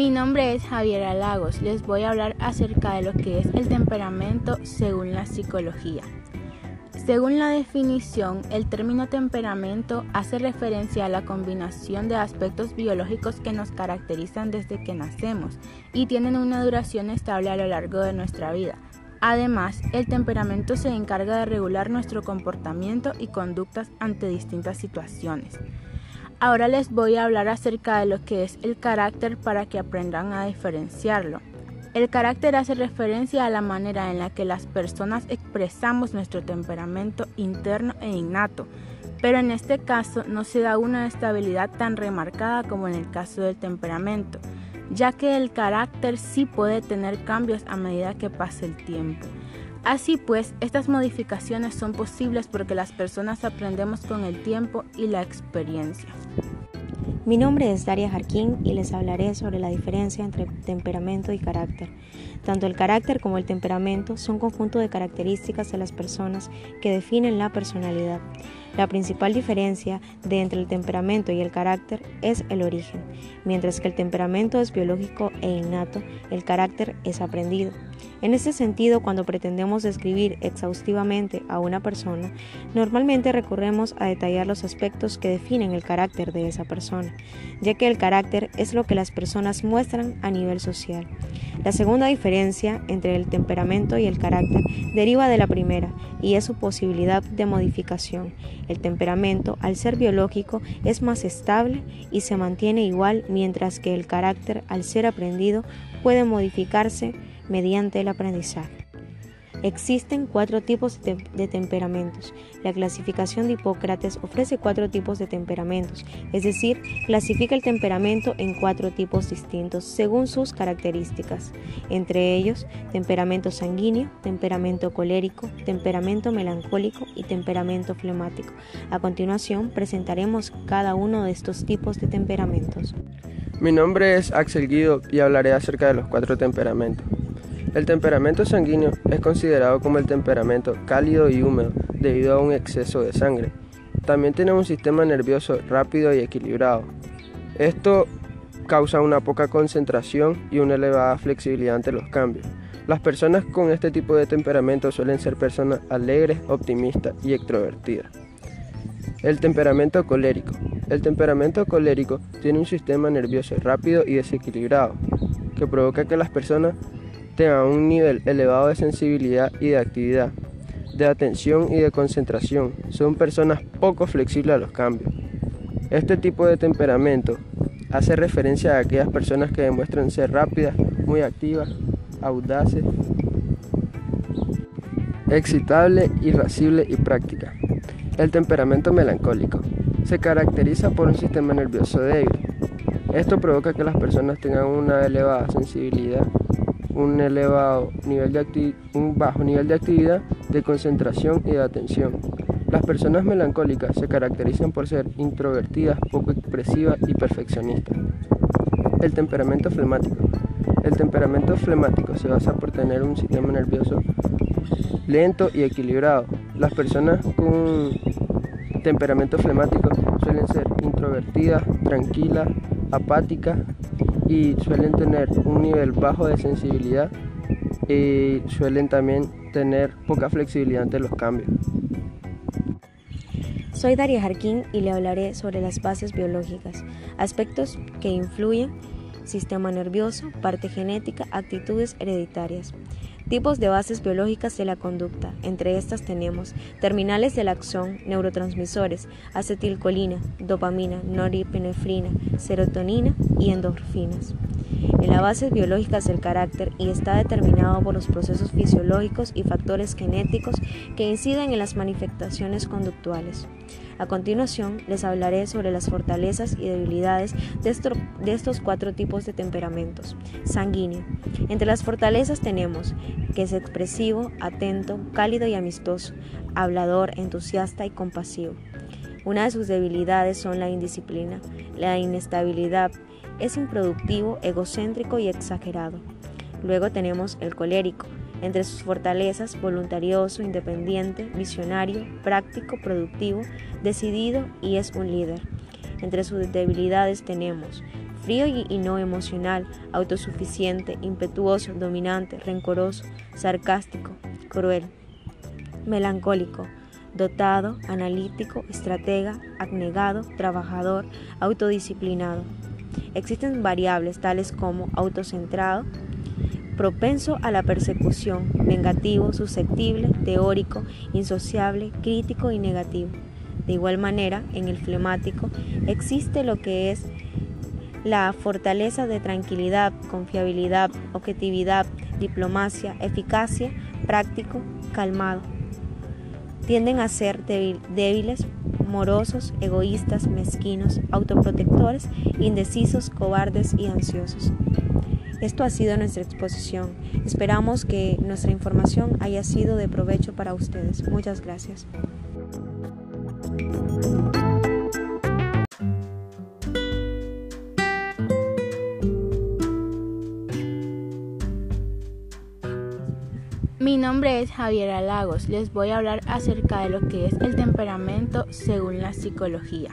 Mi nombre es Javier Lagos. Les voy a hablar acerca de lo que es el temperamento según la psicología. Según la definición, el término temperamento hace referencia a la combinación de aspectos biológicos que nos caracterizan desde que nacemos y tienen una duración estable a lo largo de nuestra vida. Además, el temperamento se encarga de regular nuestro comportamiento y conductas ante distintas situaciones. Ahora les voy a hablar acerca de lo que es el carácter para que aprendan a diferenciarlo. El carácter hace referencia a la manera en la que las personas expresamos nuestro temperamento interno e innato, pero en este caso no se da una estabilidad tan remarcada como en el caso del temperamento, ya que el carácter sí puede tener cambios a medida que pase el tiempo. Así pues, estas modificaciones son posibles porque las personas aprendemos con el tiempo y la experiencia. Mi nombre es Daria Jarquín y les hablaré sobre la diferencia entre temperamento y carácter. Tanto el carácter como el temperamento son conjunto de características de las personas que definen la personalidad. La principal diferencia entre el temperamento y el carácter es el origen. Mientras que el temperamento es biológico e innato, el carácter es aprendido. En este sentido, cuando pretendemos describir exhaustivamente a una persona, normalmente recurremos a detallar los aspectos que definen el carácter de esa persona, ya que el carácter es lo que las personas muestran a nivel social. La segunda diferencia entre el temperamento y el carácter deriva de la primera y es su posibilidad de modificación. El temperamento, al ser biológico, es más estable y se mantiene igual, mientras que el carácter, al ser aprendido, puede modificarse mediante el aprendizaje. Existen cuatro tipos de, temperamentos. La clasificación de Hipócrates ofrece cuatro tipos de temperamentos, es decir, clasifica el temperamento en cuatro tipos distintos según sus características, entre ellos temperamento sanguíneo, temperamento colérico, temperamento melancólico y temperamento flemático. A continuación presentaremos cada uno de estos tipos de temperamentos. Mi nombre es Axel Guido y hablaré acerca de los cuatro temperamentos. El temperamento sanguíneo es considerado como el temperamento cálido y húmedo debido a un exceso de sangre. También tiene un sistema nervioso rápido y equilibrado. Esto causa una poca concentración y una elevada flexibilidad ante los cambios. Las personas con este tipo de temperamento suelen ser personas alegres, optimistas y extrovertidas. El temperamento colérico. El temperamento colérico tiene un sistema nervioso rápido y desequilibrado, que provoca que las personas tengan un nivel elevado de sensibilidad y de actividad, de atención y de concentración. Son personas poco flexibles a los cambios. Este tipo de temperamento hace referencia a aquellas personas que demuestran ser rápidas, muy activas, audaces, excitable, irascible y práctica. El temperamento melancólico se caracteriza por un sistema nervioso débil. Esto provoca que las personas tengan una elevada sensibilidad un elevado nivel de un bajo nivel de actividad, de concentración y de atención. Las personas melancólicas se caracterizan por ser introvertidas, poco expresivas y perfeccionistas. El temperamento flemático. El temperamento flemático se basa por tener un sistema nervioso lento y equilibrado. Las personas con temperamento flemático suelen ser introvertidas, tranquilas, apáticas y suelen tener un nivel bajo de sensibilidad y suelen también tener poca flexibilidad ante los cambios. Soy Daria Jarquín y le hablaré sobre las bases biológicas, aspectos que influyen sistema nervioso, parte genética, actitudes hereditarias. Tipos de bases biológicas de la conducta. Entre estas tenemos terminales del axón, neurotransmisores, acetilcolina, dopamina, noripinefrina, serotonina y endorfinas. En la base biológica del carácter y está determinado por los procesos fisiológicos y factores genéticos que inciden en las manifestaciones conductuales. A continuación, les hablaré sobre las fortalezas y debilidades de, estos cuatro tipos de temperamentos. Sanguíneo. Entre las fortalezas tenemos que es expresivo, atento, cálido y amistoso, hablador, entusiasta y compasivo. Una de sus debilidades son la indisciplina, la inestabilidad, es improductivo, egocéntrico y exagerado. Luego tenemos el colérico, entre sus fortalezas, voluntarioso, independiente, visionario, práctico, productivo, decidido y es un líder. Entre sus debilidades tenemos frío y no emocional, autosuficiente, impetuoso, dominante, rencoroso, sarcástico, cruel, melancólico, dotado, analítico, estratega, abnegado, trabajador, autodisciplinado. Existen variables tales como autocentrado, propenso a la persecución, vengativo, susceptible, teórico, insociable, crítico y negativo. De igual manera, en el flemático existe lo que es la fortaleza de tranquilidad, confiabilidad, objetividad, diplomacia, eficacia, práctico, calmado. Tienden a ser débiles, morosos, egoístas, mezquinos, autoprotectores, indecisos, cobardes y ansiosos. Esto ha sido nuestra exposición. Esperamos que nuestra información haya sido de provecho para ustedes. Muchas gracias. Mi nombre es Javier Lagos. Les voy a hablar acerca de lo que es el temperamento según la psicología.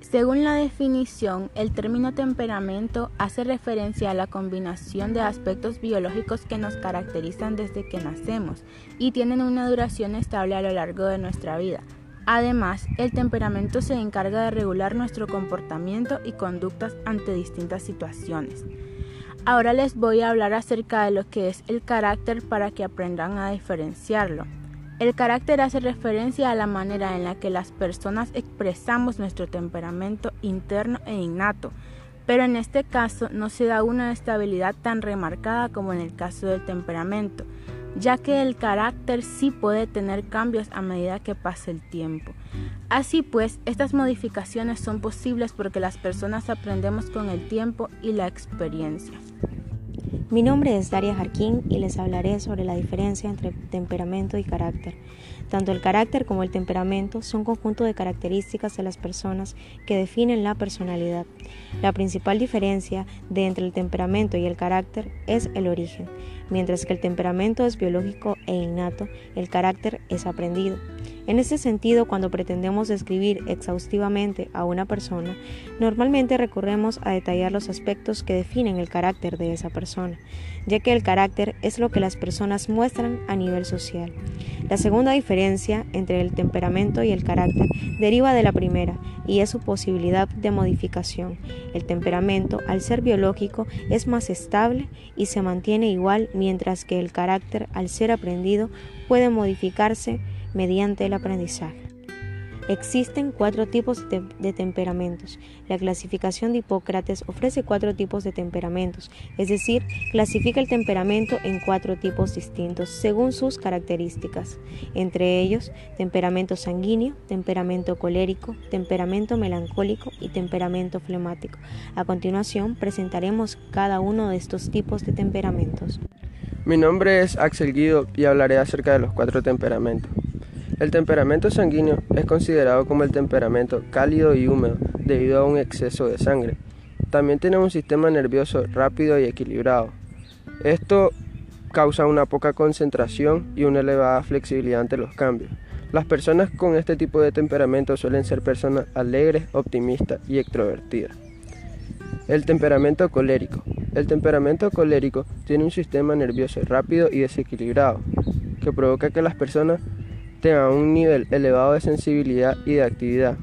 Según la definición, el término temperamento hace referencia a la combinación de aspectos biológicos que nos caracterizan desde que nacemos y tienen una duración estable a lo largo de nuestra vida. Además, el temperamento se encarga de regular nuestro comportamiento y conductas ante distintas situaciones. Ahora les voy a hablar acerca de lo que es el carácter para que aprendan a diferenciarlo. El carácter hace referencia a la manera en la que las personas expresamos nuestro temperamento interno e innato, pero en este caso no se da una estabilidad tan remarcada como en el caso del temperamento, ya que el carácter sí puede tener cambios a medida que pasa el tiempo. Así pues, estas modificaciones son posibles porque las personas aprendemos con el tiempo y la experiencia. Mi nombre es Daria Jarquín y les hablaré sobre la diferencia entre temperamento y carácter. Tanto el carácter como el temperamento son conjunto de características de las personas que definen la personalidad. La principal diferencia entre el temperamento y el carácter es el origen. Mientras que el temperamento es biológico e innato, el carácter es aprendido. En este sentido, cuando pretendemos describir exhaustivamente a una persona, normalmente recurremos a detallar los aspectos que definen el carácter de esa persona, ya que el carácter es lo que las personas muestran a nivel social. La segunda diferencia entre el temperamento y el carácter deriva de la primera y es su posibilidad de modificación. El temperamento, al ser biológico, es más estable y se mantiene igual, mientras que el carácter, al ser aprendido, puede modificarse mediante el aprendizaje. Existen cuatro tipos de, temperamentos. La clasificación de Hipócrates ofrece cuatro tipos de temperamentos, es decir, clasifica el temperamento en cuatro tipos distintos según sus características, entre ellos temperamento sanguíneo, temperamento colérico, temperamento melancólico y temperamento flemático. A continuación presentaremos cada uno de estos tipos de temperamentos. Mi nombre es Axel Guido y hablaré acerca de los cuatro temperamentos. El temperamento sanguíneo es considerado como el temperamento cálido y húmedo debido a un exceso de sangre. También tiene un sistema nervioso rápido y equilibrado. Esto causa una poca concentración y una elevada flexibilidad ante los cambios. Las personas con este tipo de temperamento suelen ser personas alegres, optimistas y extrovertidas. El temperamento colérico. El temperamento colérico tiene un sistema nervioso rápido y desequilibrado, que provoca que las personas tengan un nivel elevado de sensibilidad y de actividad,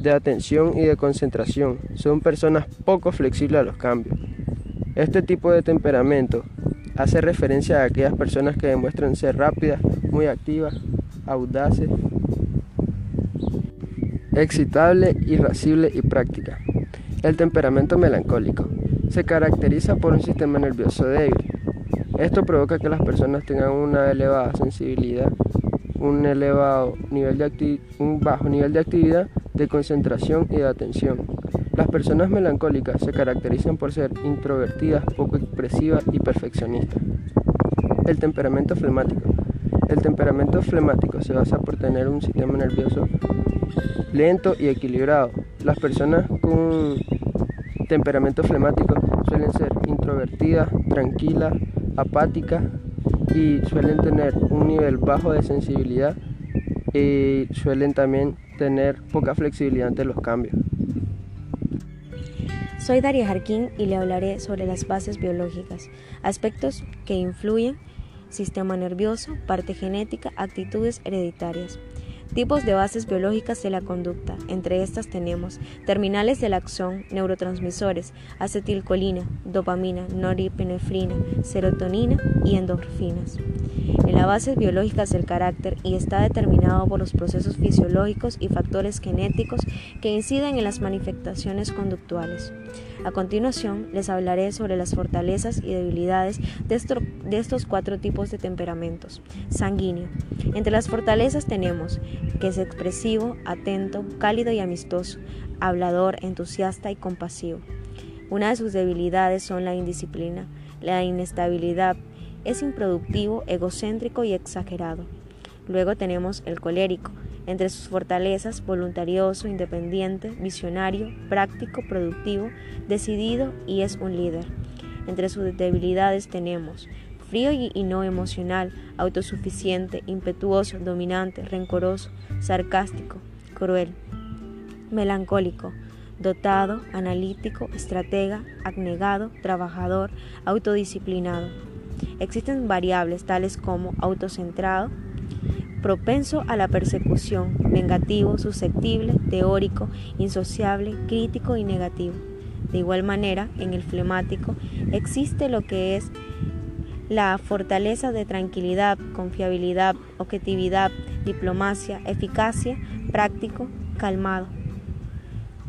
de atención y de concentración. Son personas poco flexibles a los cambios. Este tipo de temperamento hace referencia a aquellas personas que demuestran ser rápidas, muy activas, audaces, excitable, irascible y práctica. El temperamento melancólico se caracteriza por un sistema nervioso débil. Esto provoca que las personas tengan una elevada sensibilidad un elevado nivel de un bajo nivel de actividad, de concentración y de atención. Las personas melancólicas se caracterizan por ser introvertidas, poco expresivas y perfeccionistas. El temperamento flemático. El temperamento flemático se basa por tener un sistema nervioso lento y equilibrado. Las personas con temperamento flemático suelen ser introvertidas, tranquilas, apáticas, y suelen tener un nivel bajo de sensibilidad y suelen también tener poca flexibilidad ante los cambios. Soy Daria Jarquín y le hablaré sobre las bases biológicas, aspectos que influyen sistema nervioso, parte genética, actitudes hereditarias. Tipos de bases biológicas de la conducta. Entre estas tenemos terminales del axón, neurotransmisores, acetilcolina, dopamina, noripinefrina, serotonina y endorfinas. En las bases biológicas del carácter y está determinado por los procesos fisiológicos y factores genéticos que inciden en las manifestaciones conductuales. A continuación, les hablaré sobre las fortalezas y debilidades de, estos cuatro tipos de temperamentos. Sanguíneo. Entre las fortalezas tenemos que es expresivo, atento, cálido y amistoso, hablador, entusiasta y compasivo. Una de sus debilidades son la indisciplina, la inestabilidad, es improductivo, egocéntrico y exagerado. Luego tenemos el colérico, entre sus fortalezas, voluntarioso, independiente, visionario, práctico, productivo, decidido y es un líder. Entre sus debilidades tenemos frío y no emocional, autosuficiente, impetuoso, dominante, rencoroso, sarcástico, cruel, melancólico, dotado, analítico, estratega, abnegado, trabajador, autodisciplinado. Existen variables tales como autocentrado, propenso a la persecución, vengativo, susceptible, teórico, insociable, crítico y negativo. De igual manera, en el flemático existe lo que es la fortaleza de tranquilidad, confiabilidad, objetividad, diplomacia, eficacia, práctico, calmado.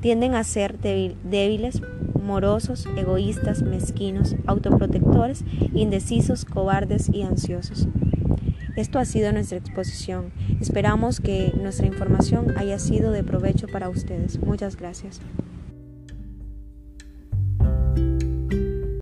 Tienden a ser débiles, morosos, egoístas, mezquinos, autoprotectores, indecisos, cobardes y ansiosos. Esto ha sido nuestra exposición. Esperamos que nuestra información haya sido de provecho para ustedes. Muchas gracias.